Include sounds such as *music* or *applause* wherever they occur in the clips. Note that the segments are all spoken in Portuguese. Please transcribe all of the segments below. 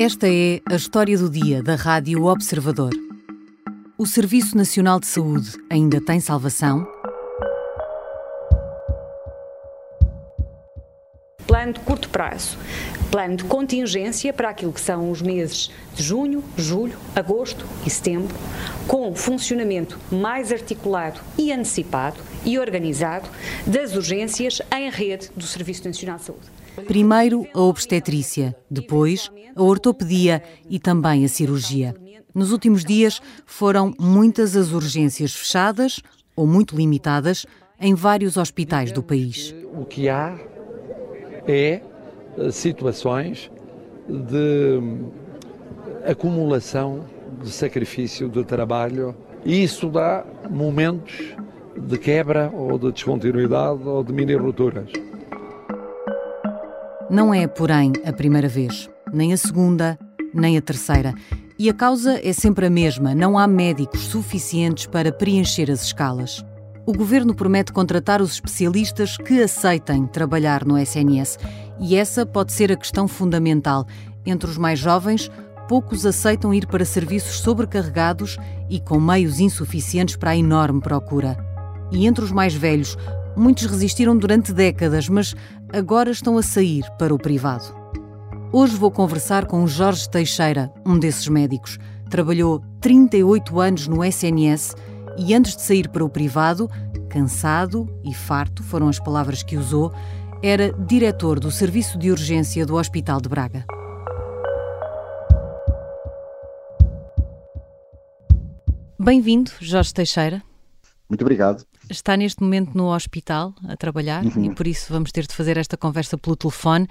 Esta é a história do dia da Rádio Observador. O Serviço Nacional de Saúde ainda tem salvação? Plano de curto prazo. Plano de contingência para aquilo que são os meses de junho, julho, agosto e setembro, com funcionamento mais articulado e antecipado e organizado das urgências em rede do Serviço Nacional de Saúde. Primeiro a obstetrícia, depois a ortopedia e também a cirurgia. Nos últimos dias foram muitas as urgências fechadas ou muito limitadas em vários hospitais do país. O que há é eh, situações de acumulação de sacrifício, de trabalho, e isso dá momentos de quebra ou de descontinuidade ou de mini rupturas. Não é, porém, a primeira vez, nem a segunda, nem a terceira. E a causa é sempre a mesma: não há médicos suficientes para preencher as escalas. O governo promete contratar os especialistas que aceitem trabalhar no SNS. E essa pode ser a questão fundamental. Entre os mais jovens, poucos aceitam ir para serviços sobrecarregados e com meios insuficientes para a enorme procura. E entre os mais velhos, muitos resistiram durante décadas, mas agora estão a sair para o privado. Hoje vou conversar com Jorge Teixeira, um desses médicos. Trabalhou 38 anos no SNS e antes de sair para o privado, cansado e farto foram as palavras que usou, era diretor do Serviço de Urgência do Hospital de Braga. Bem-vindo, Jorge Teixeira. Muito obrigado. Está neste momento no hospital a trabalhar uhum. e por isso vamos ter de fazer esta conversa pelo telefone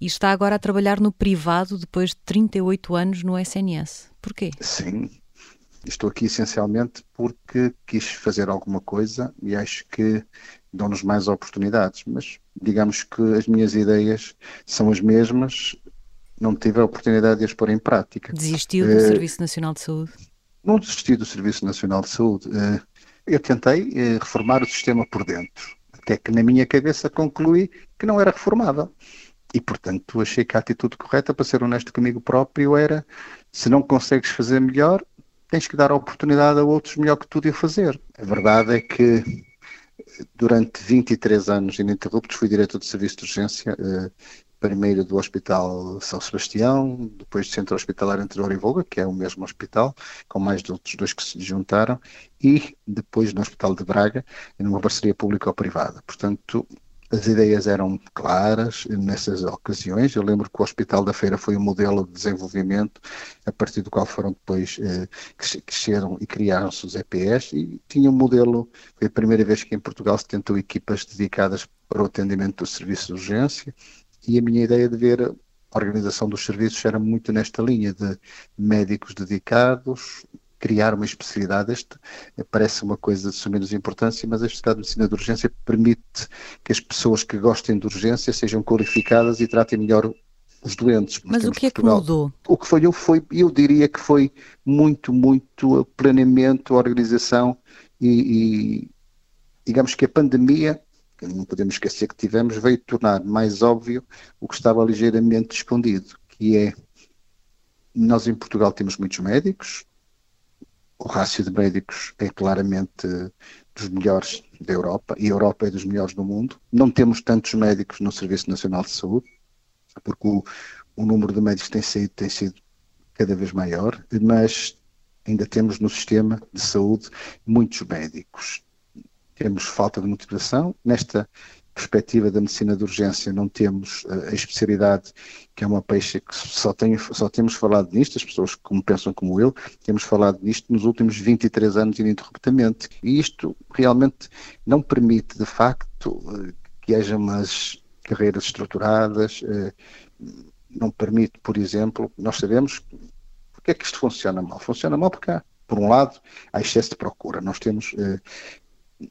e está agora a trabalhar no privado depois de 38 anos no SNS. Porquê? Sim, estou aqui essencialmente porque quis fazer alguma coisa e acho que dão-nos mais oportunidades, mas digamos que as minhas ideias são as mesmas, não tive a oportunidade de as pôr em prática. Desistiu do uh, Serviço Nacional de Saúde? Não desisti do Serviço Nacional de Saúde. Uh, eu tentei eh, reformar o sistema por dentro, até que na minha cabeça concluí que não era reformável. E, portanto, achei que a atitude correta, para ser honesto comigo próprio, era: se não consegues fazer melhor, tens que dar a oportunidade a outros melhor que tu de fazer. A verdade é que durante 23 anos ininterruptos fui diretor de serviço de urgência eh, primeiro do Hospital São Sebastião, depois do Centro Hospitalar entre e Volga, que é o mesmo hospital, com mais de outros dois que se juntaram, e depois no Hospital de Braga, numa parceria pública-privada. Portanto, as ideias eram claras nessas ocasiões. Eu lembro que o Hospital da Feira foi um modelo de desenvolvimento a partir do qual foram depois eh, cresceram e criaram-se os EPS e tinha um modelo, foi a primeira vez que em Portugal se tentou equipas dedicadas para o atendimento do serviço de urgência e a minha ideia de ver a organização dos serviços era muito nesta linha de médicos dedicados, criar uma especialidade. Este parece uma coisa de sumenos importância, mas a especialidade de medicina de urgência permite que as pessoas que gostem de urgência sejam qualificadas e tratem melhor os doentes. Mas o que é que mudou? O que foi, eu, foi, eu diria que foi muito, muito planeamento, organização e, e digamos que a pandemia não podemos esquecer que tivemos, veio tornar mais óbvio o que estava ligeiramente escondido, que é nós em Portugal temos muitos médicos, o rácio de médicos é claramente dos melhores da Europa, e a Europa é dos melhores do mundo. Não temos tantos médicos no Serviço Nacional de Saúde, porque o, o número de médicos tem sido, tem sido cada vez maior, mas ainda temos no sistema de saúde muitos médicos temos falta de motivação. Nesta perspectiva da medicina de urgência, não temos eh, a especialidade, que é uma peixe que só, tem, só temos falado nisto, as pessoas como pensam como eu, temos falado nisto nos últimos 23 anos ininterruptamente. E isto realmente não permite, de facto, eh, que haja umas carreiras estruturadas, eh, não permite, por exemplo, nós sabemos porque é que isto funciona mal. Funciona mal porque há, por um lado, há excesso de procura. Nós temos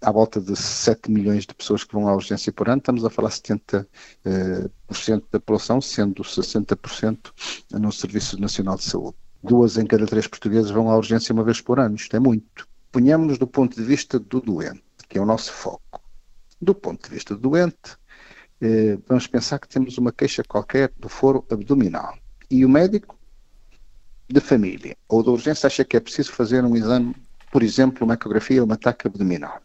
à volta de 7 milhões de pessoas que vão à urgência por ano, estamos a falar 70% eh, da população, sendo 60% no Serviço Nacional de Saúde. Duas em cada três portugueses vão à urgência uma vez por ano, isto é muito. Ponhamos-nos do ponto de vista do doente, que é o nosso foco. Do ponto de vista do doente, eh, vamos pensar que temos uma queixa qualquer do foro abdominal. E o médico de família ou de urgência acha que é preciso fazer um exame, por exemplo, uma ecografia ou uma ataque abdominal.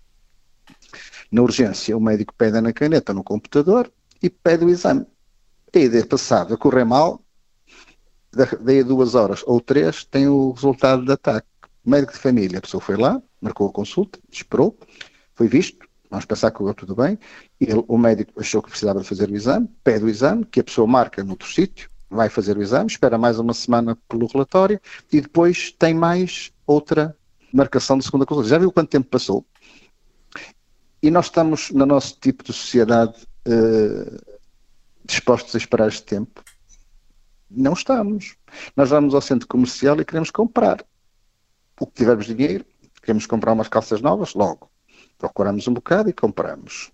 Na urgência, o médico pede na caneta no computador e pede o exame. A ideia passada, correr mal, daí a duas horas ou três, tem o resultado do ataque. O médico de família, a pessoa foi lá, marcou a consulta, esperou, foi visto, vamos pensar que correu tudo bem, ele, o médico achou que precisava de fazer o exame, pede o exame, que a pessoa marca noutro sítio, vai fazer o exame, espera mais uma semana pelo relatório e depois tem mais outra marcação de segunda consulta. Já viu quanto tempo passou? E nós estamos, no nosso tipo de sociedade, uh, dispostos a esperar este tempo? Não estamos. Nós vamos ao centro comercial e queremos comprar. O que tivermos dinheiro, queremos comprar umas calças novas, logo. Procuramos um bocado e compramos.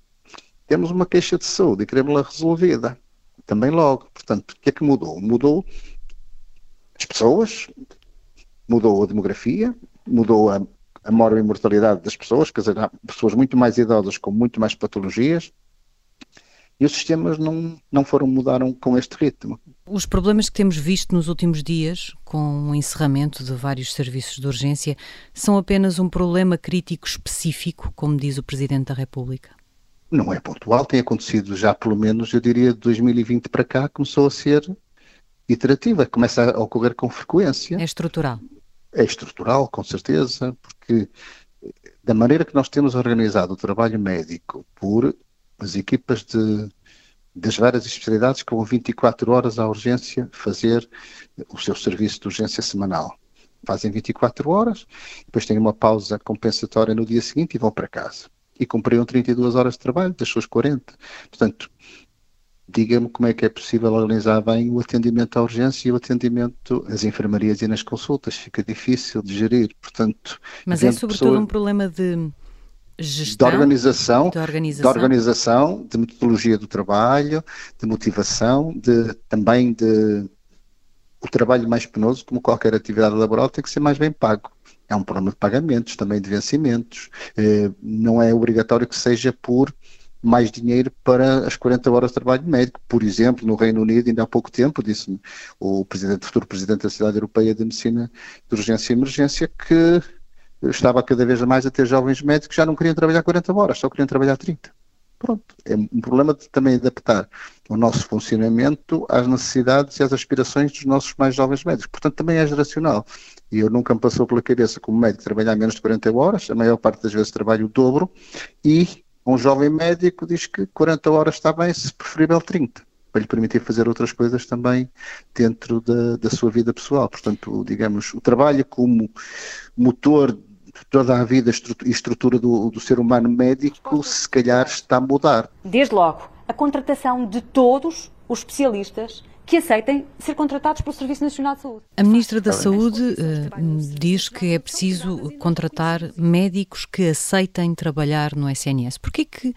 Temos uma queixa de saúde e queremos-la resolvida também logo. Portanto, o que é que mudou? Mudou as pessoas, mudou a demografia, mudou a, a mortalidade das pessoas, quer dizer, há pessoas muito mais idosas com muito mais patologias, e os sistemas não, não foram mudaram com este ritmo. Os problemas que temos visto nos últimos dias, com o encerramento de vários serviços de urgência, são apenas um problema crítico específico, como diz o Presidente da República? não é pontual, tem acontecido já pelo menos, eu diria, de 2020 para cá, começou a ser iterativa, começa a ocorrer com frequência. É estrutural. É estrutural, com certeza, porque da maneira que nós temos organizado o trabalho médico por as equipas de, das várias especialidades que vão 24 horas à urgência fazer o seu serviço de urgência semanal. Fazem 24 horas, depois têm uma pausa compensatória no dia seguinte e vão para casa e cumpriam 32 horas de trabalho, das suas 40. Portanto, diga-me como é que é possível organizar bem o atendimento à urgência e o atendimento às enfermarias e nas consultas. Fica difícil de gerir, portanto... Mas é sobretudo pessoa... um problema de gestão, de organização, de organização, de organização, de metodologia do trabalho, de motivação, de também de o trabalho mais penoso, como qualquer atividade laboral, tem que ser mais bem pago. É um problema de pagamentos, também de vencimentos. Eh, não é obrigatório que seja por mais dinheiro para as 40 horas de trabalho médico. Por exemplo, no Reino Unido, ainda há pouco tempo, disse o presidente, futuro presidente da Cidade Europeia de Medicina de Urgência e Emergência que estava cada vez mais a ter jovens médicos que já não queriam trabalhar 40 horas, só queriam trabalhar 30. Pronto, é um problema de também adaptar o nosso funcionamento às necessidades e às aspirações dos nossos mais jovens médicos. Portanto, também é geracional. E eu nunca me passou pela cabeça como médico trabalhar menos de 40 horas, a maior parte das vezes trabalho o dobro, e um jovem médico diz que 40 horas está bem, se preferível 30 para lhe permitir fazer outras coisas também dentro da, da sua vida pessoal. Portanto, digamos, o trabalho como motor toda a vida e estrutura do, do ser humano médico, se calhar está a mudar. Desde logo, a contratação de todos os especialistas que aceitem ser contratados pelo Serviço Nacional de Saúde. A Ministra da Saúde uh, diz que é preciso contratar médicos que aceitem trabalhar no SNS. Porquê que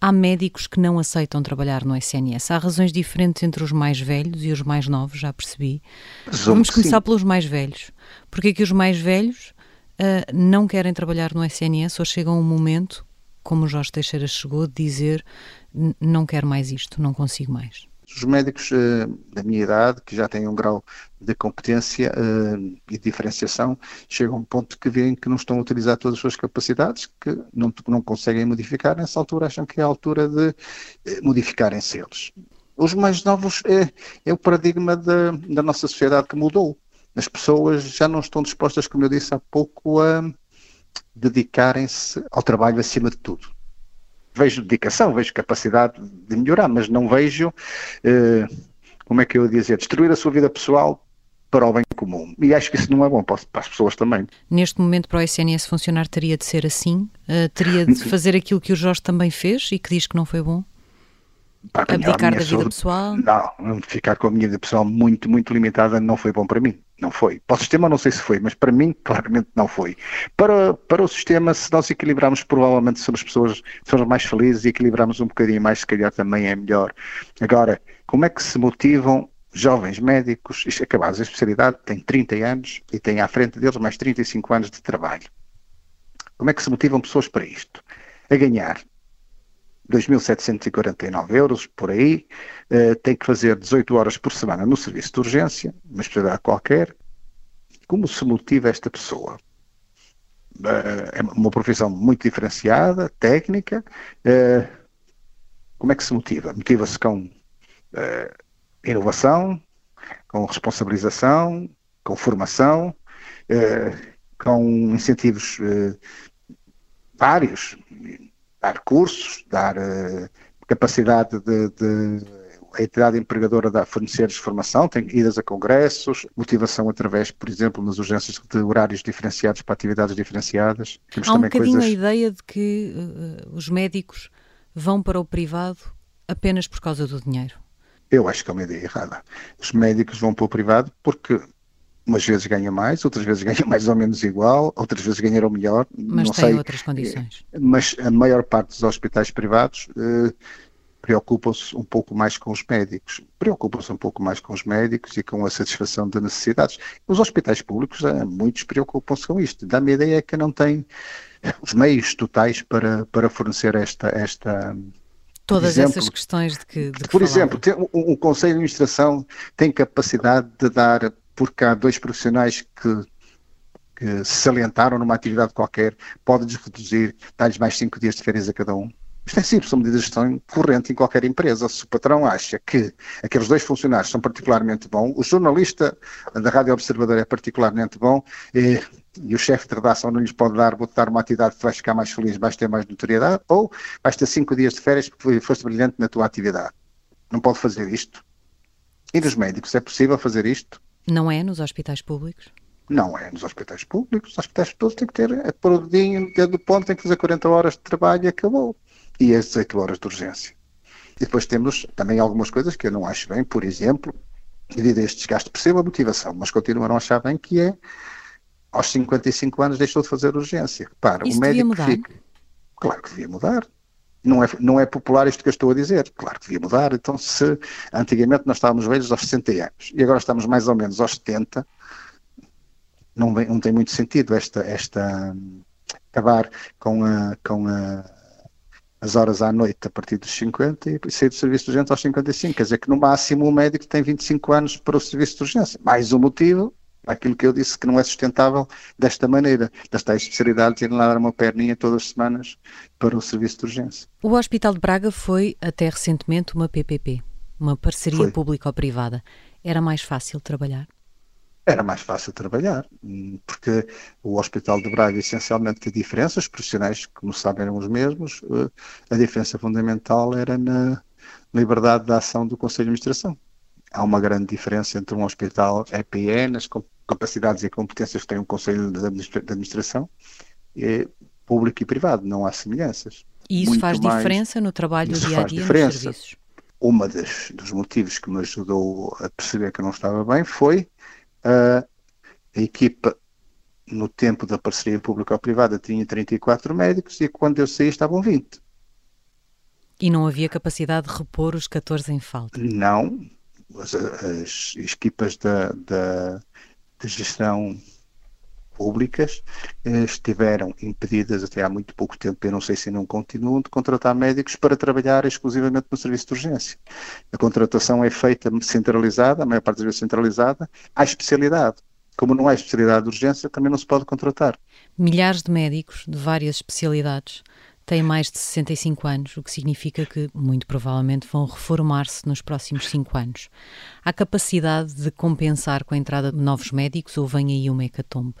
há médicos que não aceitam trabalhar no SNS? Há razões diferentes entre os mais velhos e os mais novos, já percebi. Vamos começar pelos mais velhos. Porquê que os mais velhos uh, não querem trabalhar no SNS ou chegam a um momento, como o Jorge Teixeira chegou, de dizer não quero mais isto, não consigo mais? Os médicos uh, da minha idade, que já têm um grau de competência uh, e diferenciação, chegam a um ponto que veem que não estão a utilizar todas as suas capacidades, que não, não conseguem modificar, nessa altura acham que é a altura de uh, modificarem-se eles. Os mais novos é, é o paradigma da nossa sociedade que mudou as pessoas já não estão dispostas, como eu disse há pouco, a dedicarem-se ao trabalho acima de tudo. Vejo dedicação, vejo capacidade de melhorar, mas não vejo, eh, como é que eu ia dizer, destruir a sua vida pessoal para o bem comum. E acho que isso não é bom para, as pessoas também. Neste momento, para o SNS funcionar, teria de ser assim? Uh, teria de *laughs* fazer aquilo que o Jorge também fez e que diz que não foi bom? Abdicar da vida saúde, pessoal? Não, ficar com a minha vida pessoal muito, muito limitada não foi bom para mim. Não foi. Para o sistema não sei se foi, mas para mim claramente não foi. Para, para o sistema, se nós equilibrarmos, provavelmente somos pessoas somos mais felizes e equilibrarmos um bocadinho mais, se calhar também é melhor. Agora, como é que se motivam jovens médicos, isto acabados a especialidade, têm 30 anos e têm à frente deles mais 35 anos de trabalho. Como é que se motivam pessoas para isto? A ganhar 2.749 euros por aí, uh, tem que fazer 18 horas por semana no serviço de urgência, uma especialidade qualquer, como se motiva esta pessoa? É uma profissão muito diferenciada, técnica. Como é que se motiva? Motiva-se com inovação, com responsabilização, com formação, com incentivos vários, dar cursos, dar capacidade de, de a entidade empregadora dá fornecer formação, tem idas a congressos, motivação através, por exemplo, nas urgências de horários diferenciados para atividades diferenciadas. Temos Há um bocadinho coisas... a ideia de que uh, os médicos vão para o privado apenas por causa do dinheiro. Eu acho que é uma ideia errada. Os médicos vão para o privado porque umas vezes ganham mais, outras vezes ganham *laughs* mais ou menos igual, outras vezes ganharam melhor. Mas não tem sei, outras condições. Mas a maior parte dos hospitais privados uh, preocupam-se um pouco mais com os médicos, preocupam-se um pouco mais com os médicos e com a satisfação de necessidades. Os hospitais públicos, eh, muitos preocupam-se com isto. Dá-me a ideia que não têm *laughs* os meios totais para, para fornecer esta, esta Todas exemplo, essas questões de que. De que por exemplo, um, um Conselho de Administração tem capacidade de dar, por cá, dois profissionais que, que se salientaram numa atividade qualquer, pode-lhes reduzir, dar-lhes mais cinco dias de férias a cada um. Isto é simples, são medidas de gestão corrente em qualquer empresa. Se o patrão acha que aqueles dois funcionários são particularmente bons, o jornalista da Rádio Observador é particularmente bom e, e o chefe de redação não lhes pode dar, vou-te dar uma atividade que vais ficar mais feliz, vais ter mais notoriedade, ou vais ter cinco dias de férias porque foste brilhante na tua atividade. Não pode fazer isto. E nos médicos, é possível fazer isto? Não é nos hospitais públicos? Não é nos hospitais públicos. Os hospitais todos têm que ter, é o dedinho, dedo do ponto, tem que fazer 40 horas de trabalho e acabou e as 18 horas de urgência. E depois temos também algumas coisas que eu não acho bem, por exemplo, devido a este desgaste, percebo a motivação, mas continuam a não achar bem que é aos 55 anos deixou de fazer urgência. Para, Isso o médico mudar? Fica... Claro que devia mudar. Não é, não é popular isto que eu estou a dizer. Claro que devia mudar. Então, se antigamente nós estávamos velhos aos 60 anos e agora estamos mais ou menos aos 70, não, não tem muito sentido esta, esta acabar com a, com a as horas à noite a partir dos 50 e sair do serviço de urgência aos 55. Quer dizer que no máximo o médico tem 25 anos para o serviço de urgência. Mais um motivo, aquilo que eu disse que não é sustentável desta maneira, das tais especialidades irem lá dar uma perninha todas as semanas para o serviço de urgência. O Hospital de Braga foi até recentemente uma PPP, uma parceria público-privada. Era mais fácil trabalhar? era mais fácil trabalhar, hum, porque o Hospital de Braga essencialmente tem diferenças, os profissionais, como sabem, eram os mesmos, eh, a diferença fundamental era na liberdade de ação do Conselho de Administração. Há uma grande diferença entre um hospital EPE, nas capacidades e competências que tem um Conselho de Administração, e público e privado, não há semelhanças. E isso Muito faz mais, diferença no trabalho dia a dia diferença. nos serviços? Um dos motivos que me ajudou a perceber que eu não estava bem foi a, a equipa no tempo da parceria público-privada tinha 34 médicos e quando eu saí estavam 20. E não havia capacidade de repor os 14 em falta? Não. As, as equipas da, da, de gestão públicas eh, estiveram impedidas até há muito pouco tempo, eu não sei se não continuam, de contratar médicos para trabalhar exclusivamente no serviço de urgência. A contratação é feita centralizada, a maior parte das vezes centralizada, à especialidade. Como não há especialidade de urgência, também não se pode contratar. Milhares de médicos de várias especialidades têm mais de 65 anos, o que significa que, muito provavelmente, vão reformar-se nos próximos 5 anos. Há capacidade de compensar com a entrada de novos médicos ou vem aí uma hecatombe?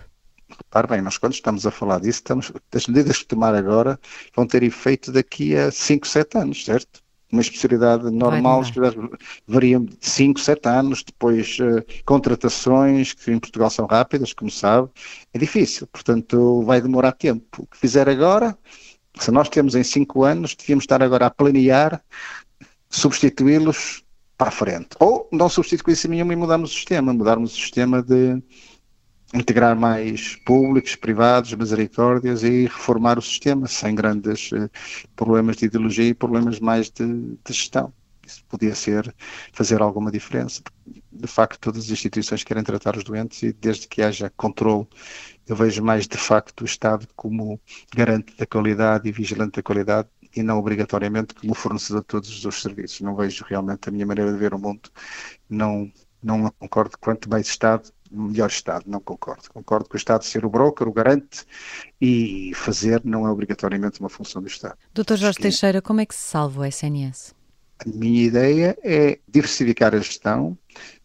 Repare bem, nós quando estamos a falar disso, estamos, as medidas que tomar agora vão ter efeito daqui a 5, 7 anos, certo? Uma especialidade normal varia de 5, 7 anos, depois uh, contratações, que em Portugal são rápidas, como sabe, é difícil, portanto vai demorar tempo. O que fizer agora, se nós temos em 5 anos, devíamos estar agora a planear substituí-los para a frente. Ou não substituir-se nenhum e mudarmos o sistema, mudarmos o sistema de, integrar mais públicos, privados, misericórdias e reformar o sistema sem grandes eh, problemas de ideologia e problemas mais de, de, gestão. Isso podia ser fazer alguma diferença. De facto, todas as instituições querem tratar os doentes e desde que haja controle, eu vejo mais de facto o Estado como garante da qualidade e vigilante da qualidade e não obrigatoriamente como fornecedor de todos os serviços. Não vejo realmente a minha maneira de ver o mundo, não, não concordo quanto mais Estado melhor Estado. Não concordo. Concordo com o Estado ser o broker, o garante e fazer não é obrigatoriamente uma função do Estado. Doutor Jorge Teixeira, como é que se salva o SNS? A minha ideia é diversificar a gestão,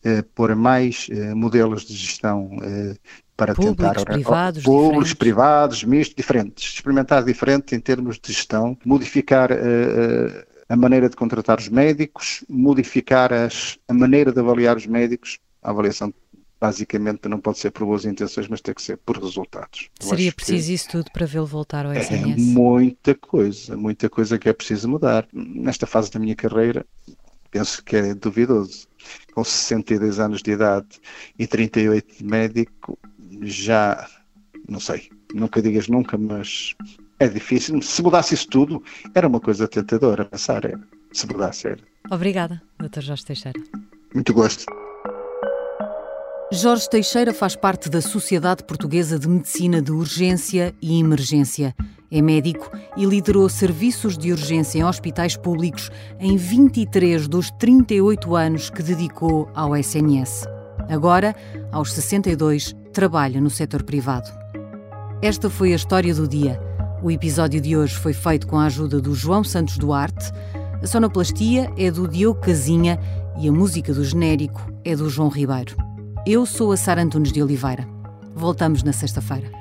eh, pôr mais eh, modelos de gestão eh, para públicos, tentar privados, públicos, diferentes. privados, mistos, diferentes, experimentar diferente em termos de gestão, modificar eh, eh, a maneira de contratar os médicos, modificar as, a maneira de avaliar os médicos, a avaliação basicamente não pode ser por boas intenções, mas tem que ser por resultados. Eu Seria preciso isso tudo para vê-lo voltar ao É SNS? muita coisa, muita coisa que é preciso mudar. Nesta fase da minha carreira, penso que é duvidoso. Com 62 anos de idade e 38 de médico, já não sei, nunca digas nunca, mas é difícil. Se mudasse isso tudo, era uma coisa tentadora a pensar, era. Se mudasse, era. Obrigada, Dr. Jorge Teixeira. Muito gosto. Jorge Teixeira faz parte da Sociedade Portuguesa de Medicina de Urgência e Emergência. É médico e liderou serviços de urgência em hospitais públicos em 23 dos 38 anos que dedicou ao SNS. Agora, aos 62, trabalha no setor privado. Esta foi a história do dia. O episódio de hoje foi feito com a ajuda do João Santos Duarte. A sonoplastia é do Diogo Casinha e a música do genérico é do João Ribeiro. Eu sou a Sara Antunes de Oliveira. Voltamos na sexta-feira.